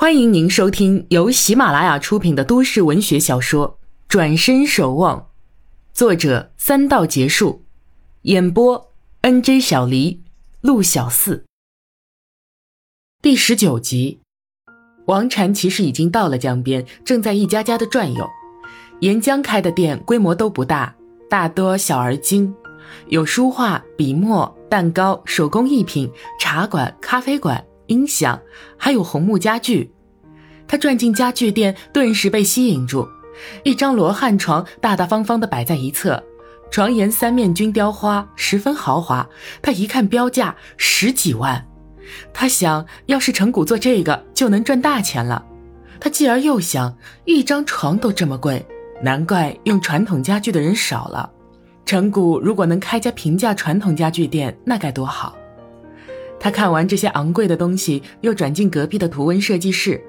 欢迎您收听由喜马拉雅出品的都市文学小说《转身守望》，作者三道结束，演播 N J 小黎、陆小四。第十九集，王禅其实已经到了江边，正在一家家的转悠。沿江开的店规模都不大，大多小而精，有书画、笔墨、蛋糕、手工艺品、茶馆、咖啡馆。音响，还有红木家具。他转进家具店，顿时被吸引住。一张罗汉床大大方方地摆在一侧，床沿三面均雕花，十分豪华。他一看标价十几万，他想要是成谷做这个就能赚大钱了。他继而又想，一张床都这么贵，难怪用传统家具的人少了。成谷如果能开家平价传统家具店，那该多好。他看完这些昂贵的东西，又转进隔壁的图文设计室。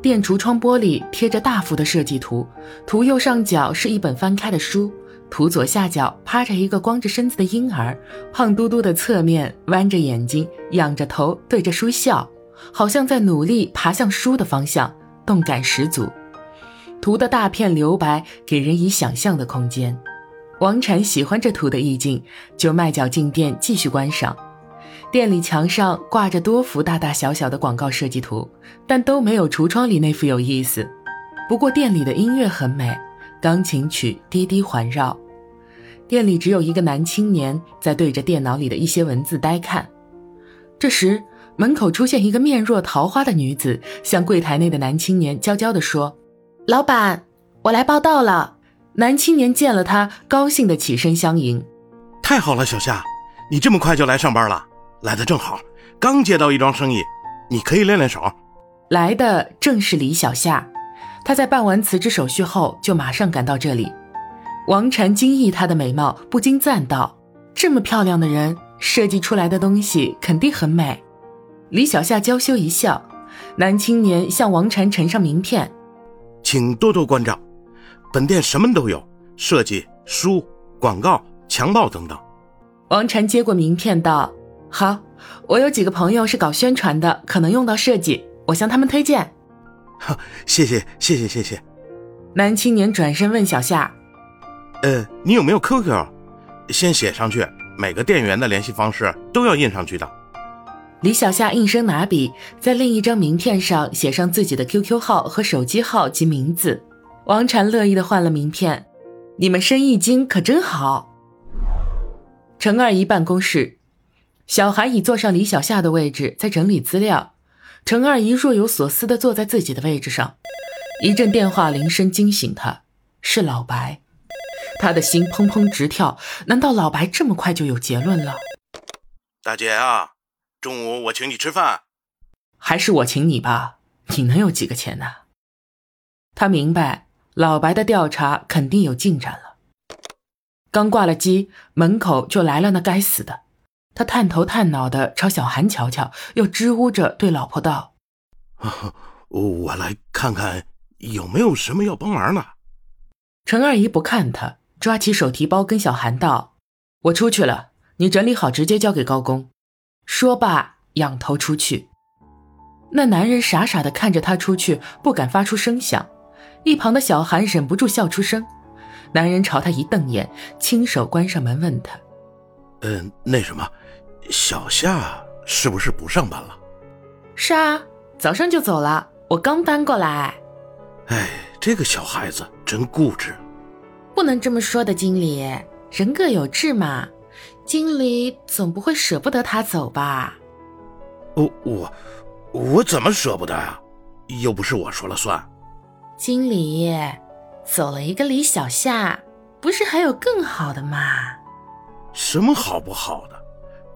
店橱窗玻璃贴着大幅的设计图，图右上角是一本翻开的书，图左下角趴着一个光着身子的婴儿，胖嘟嘟的侧面弯着眼睛，仰着头对着书笑，好像在努力爬向书的方向，动感十足。图的大片留白给人以想象的空间。王禅喜欢这图的意境，就迈脚进店继续观赏。店里墙上挂着多幅大大小小的广告设计图，但都没有橱窗里那幅有意思。不过店里的音乐很美，钢琴曲低低环绕。店里只有一个男青年在对着电脑里的一些文字呆看。这时，门口出现一个面若桃花的女子，向柜台内的男青年娇娇地说：“老板，我来报道了。”男青年见了她，高兴地起身相迎：“太好了，小夏，你这么快就来上班了。”来的正好，刚接到一桩生意，你可以练练手。来的正是李小夏，她在办完辞职手续后就马上赶到这里。王禅惊异她的美貌，不禁赞道：“这么漂亮的人，设计出来的东西肯定很美。”李小夏娇羞一笑，男青年向王禅呈上名片：“请多多关照，本店什么都有，设计、书、广告、墙报等等。”王禅接过名片道。好，我有几个朋友是搞宣传的，可能用到设计，我向他们推荐。好，谢谢谢谢谢谢。男青年转身问小夏：“呃，你有没有 QQ？先写上去，每个店员的联系方式都要印上去的。”李小夏应声拿笔，在另一张名片上写上自己的 QQ 号和手机号及名字。王禅乐意的换了名片。你们生意经可真好。程二姨办公室。小韩已坐上李小夏的位置，在整理资料。程二姨若有所思地坐在自己的位置上。一阵电话铃声惊醒她，是老白。他的心砰砰直跳，难道老白这么快就有结论了？大姐啊，中午我请你吃饭。还是我请你吧，你能有几个钱呢？他明白老白的调查肯定有进展了。刚挂了机，门口就来了那该死的。他探头探脑的朝小韩瞧瞧，又支吾着对老婆道：“我来看看有没有什么要帮忙的。”陈二姨不看他，抓起手提包跟小韩道：“我出去了，你整理好直接交给高工。”说罢，仰头出去。那男人傻傻的看着他出去，不敢发出声响。一旁的小韩忍不住笑出声。男人朝他一瞪眼，亲手关上门，问他：“嗯，那什么？”小夏是不是不上班了？是啊，早上就走了。我刚搬过来。哎，这个小孩子真固执。不能这么说的，经理，人各有志嘛。经理总不会舍不得他走吧？我我我怎么舍不得啊？又不是我说了算。经理，走了一个李小夏，不是还有更好的吗？什么好不好的？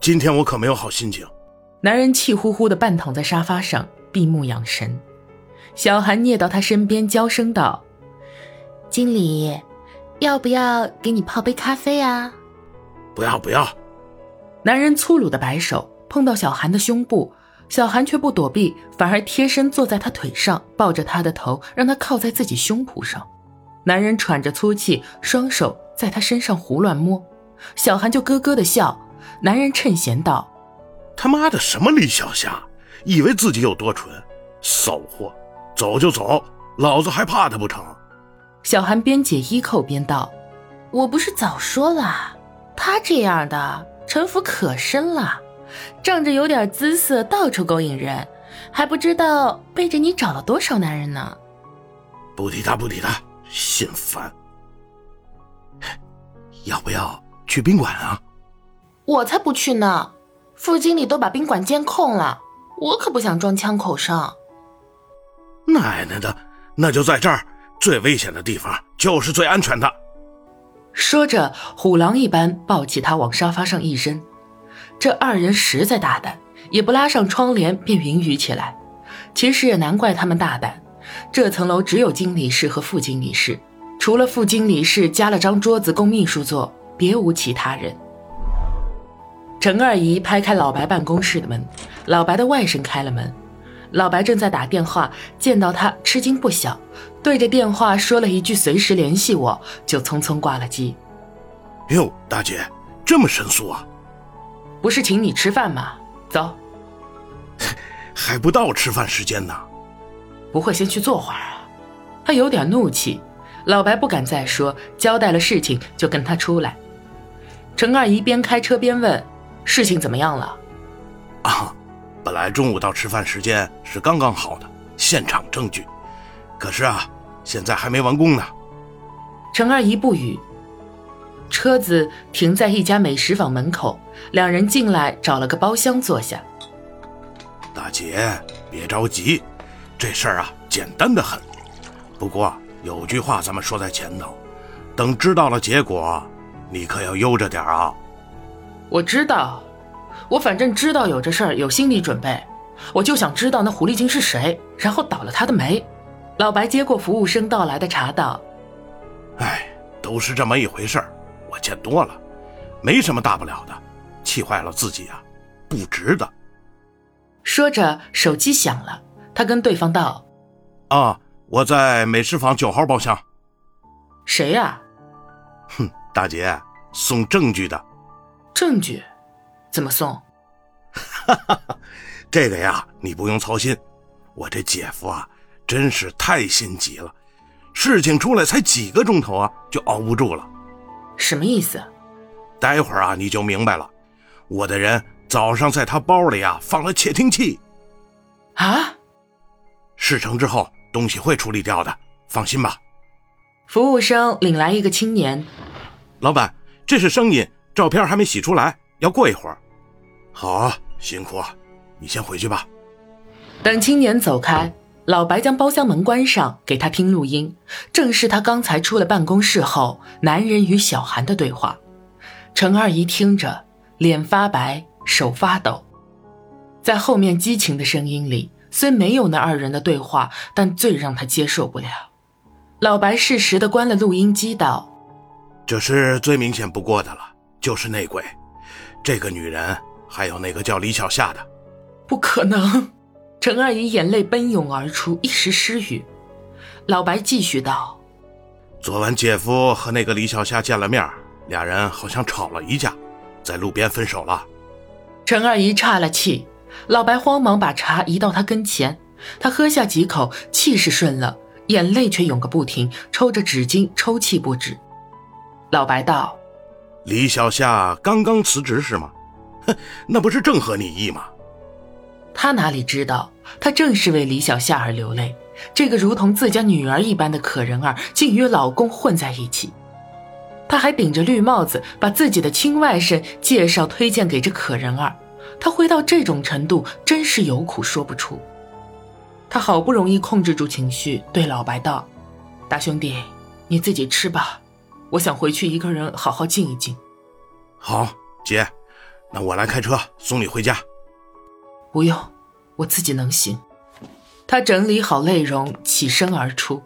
今天我可没有好心情。男人气呼呼地半躺在沙发上，闭目养神。小韩蹑到他身边，娇声道：“经理，要不要给你泡杯咖啡啊？”“不要不要。”男人粗鲁的摆手，碰到小韩的胸部，小韩却不躲避，反而贴身坐在他腿上，抱着他的头，让他靠在自己胸脯上。男人喘着粗气，双手在他身上胡乱摸，小韩就咯咯的笑。男人趁闲道：“他妈的什么李小霞，以为自己有多蠢？骚货，走就走，老子还怕他不成？小韩边解衣扣边道：“我不是早说了，他这样的城府可深了，仗着有点姿色到处勾引人，还不知道背着你找了多少男人呢。”不提他，不提他，心烦。要不要去宾馆啊？我才不去呢！副经理都把宾馆监控了，我可不想撞枪口上。奶奶的，那就在这儿，最危险的地方就是最安全的。说着，虎狼一般抱起他往沙发上一扔。这二人实在大胆，也不拉上窗帘便云雨起来。其实也难怪他们大胆，这层楼只有经理室和副经理室，除了副经理室加了张桌子供秘书坐，别无其他人。陈二姨拍开老白办公室的门，老白的外甥开了门。老白正在打电话，见到他吃惊不小，对着电话说了一句“随时联系我”，就匆匆挂了机。哟，大姐，这么神速啊？不是请你吃饭吗？走。还不到吃饭时间呢。不会先去坐会儿啊？他有点怒气。老白不敢再说，交代了事情就跟他出来。陈二姨边开车边问。事情怎么样了？啊，本来中午到吃饭时间是刚刚好的，现场证据。可是啊，现在还没完工呢。程二姨不语。车子停在一家美食坊门口，两人进来找了个包厢坐下。大姐，别着急，这事儿啊简单的很。不过有句话咱们说在前头，等知道了结果，你可要悠着点啊。我知道，我反正知道有这事儿，有心理准备。我就想知道那狐狸精是谁，然后倒了他的霉。老白接过服务生倒来的茶，道：“哎，都是这么一回事儿，我见多了，没什么大不了的。气坏了自己啊，不值得。”说着，手机响了，他跟对方道：“啊，我在美食坊九号包厢。”“谁呀？”“哼，大姐，送证据的。”证据，怎么送？哈哈，这个呀，你不用操心。我这姐夫啊，真是太心急了。事情出来才几个钟头啊，就熬不住了。什么意思？待会儿啊，你就明白了。我的人早上在他包里啊放了窃听器。啊？事成之后，东西会处理掉的，放心吧。服务生领来一个青年。老板，这是声音。照片还没洗出来，要过一会儿。好啊，辛苦啊，你先回去吧。等青年走开，老白将包厢门关上，给他听录音，正是他刚才出了办公室后，男人与小韩的对话。陈二姨听着，脸发白，手发抖。在后面激情的声音里，虽没有那二人的对话，但最让他接受不了。老白适时的关了录音机，道：“这是最明显不过的了。”就是内鬼，这个女人，还有那个叫李小夏的，不可能！陈二姨眼泪奔涌而出，一时失语。老白继续道：“昨晚姐夫和那个李小夏见了面，俩人好像吵了一架，在路边分手了。”陈二姨岔了气，老白慌忙把茶移到她跟前，他喝下几口，气势顺了，眼泪却涌个不停，抽着纸巾抽泣不止。老白道。李小夏刚刚辞职是吗？哼，那不是正合你意吗？他哪里知道，他正是为李小夏而流泪。这个如同自家女儿一般的可人儿，竟与老公混在一起。他还顶着绿帽子，把自己的亲外甥介绍推荐给这可人儿。他会到这种程度，真是有苦说不出。他好不容易控制住情绪，对老白道：“大兄弟，你自己吃吧。”我想回去一个人好好静一静。好，姐，那我来开车送你回家。不用，我自己能行。他整理好内容，起身而出。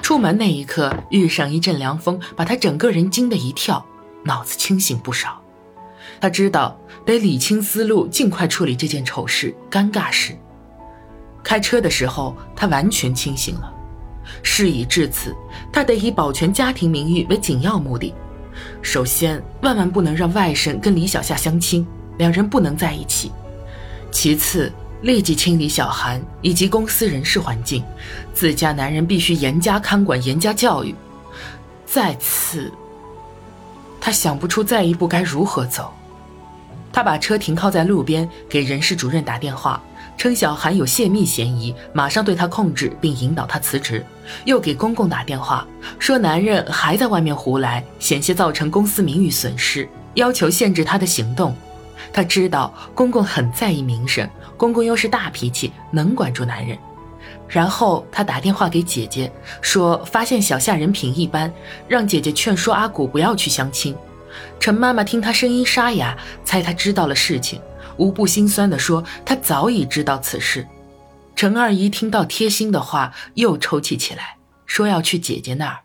出门那一刻，遇上一阵凉风，把他整个人惊得一跳，脑子清醒不少。他知道得理清思路，尽快处理这件丑事、尴尬事。开车的时候，他完全清醒了。事已至此，他得以保全家庭名誉为紧要目的。首先，万万不能让外甥跟李小夏相亲，两人不能在一起。其次，立即清理小韩以及公司人事环境，自家男人必须严加看管、严加教育。再次，他想不出再一步该如何走。他把车停靠在路边，给人事主任打电话，称小韩有泄密嫌疑，马上对他控制并引导他辞职。又给公公打电话，说男人还在外面胡来，险些造成公司名誉损失，要求限制他的行动。他知道公公很在意名声，公公又是大脾气，能管住男人。然后他打电话给姐姐，说发现小夏人品一般，让姐姐劝说阿古不要去相亲。陈妈妈听他声音沙哑，猜他知道了事情，无不心酸地说：“他早已知道此事。”陈二姨听到贴心的话，又抽泣起来，说要去姐姐那儿。